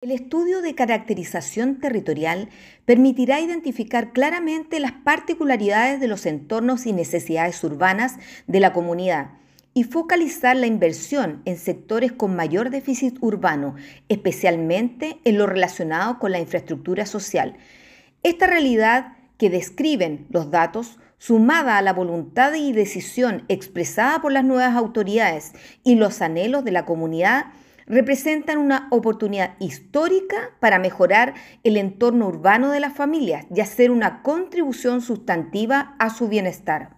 El estudio de caracterización territorial permitirá identificar claramente las particularidades de los entornos y necesidades urbanas de la comunidad y focalizar la inversión en sectores con mayor déficit urbano, especialmente en lo relacionado con la infraestructura social. Esta realidad que describen los datos, sumada a la voluntad y decisión expresada por las nuevas autoridades y los anhelos de la comunidad, representan una oportunidad histórica para mejorar el entorno urbano de las familias y hacer una contribución sustantiva a su bienestar.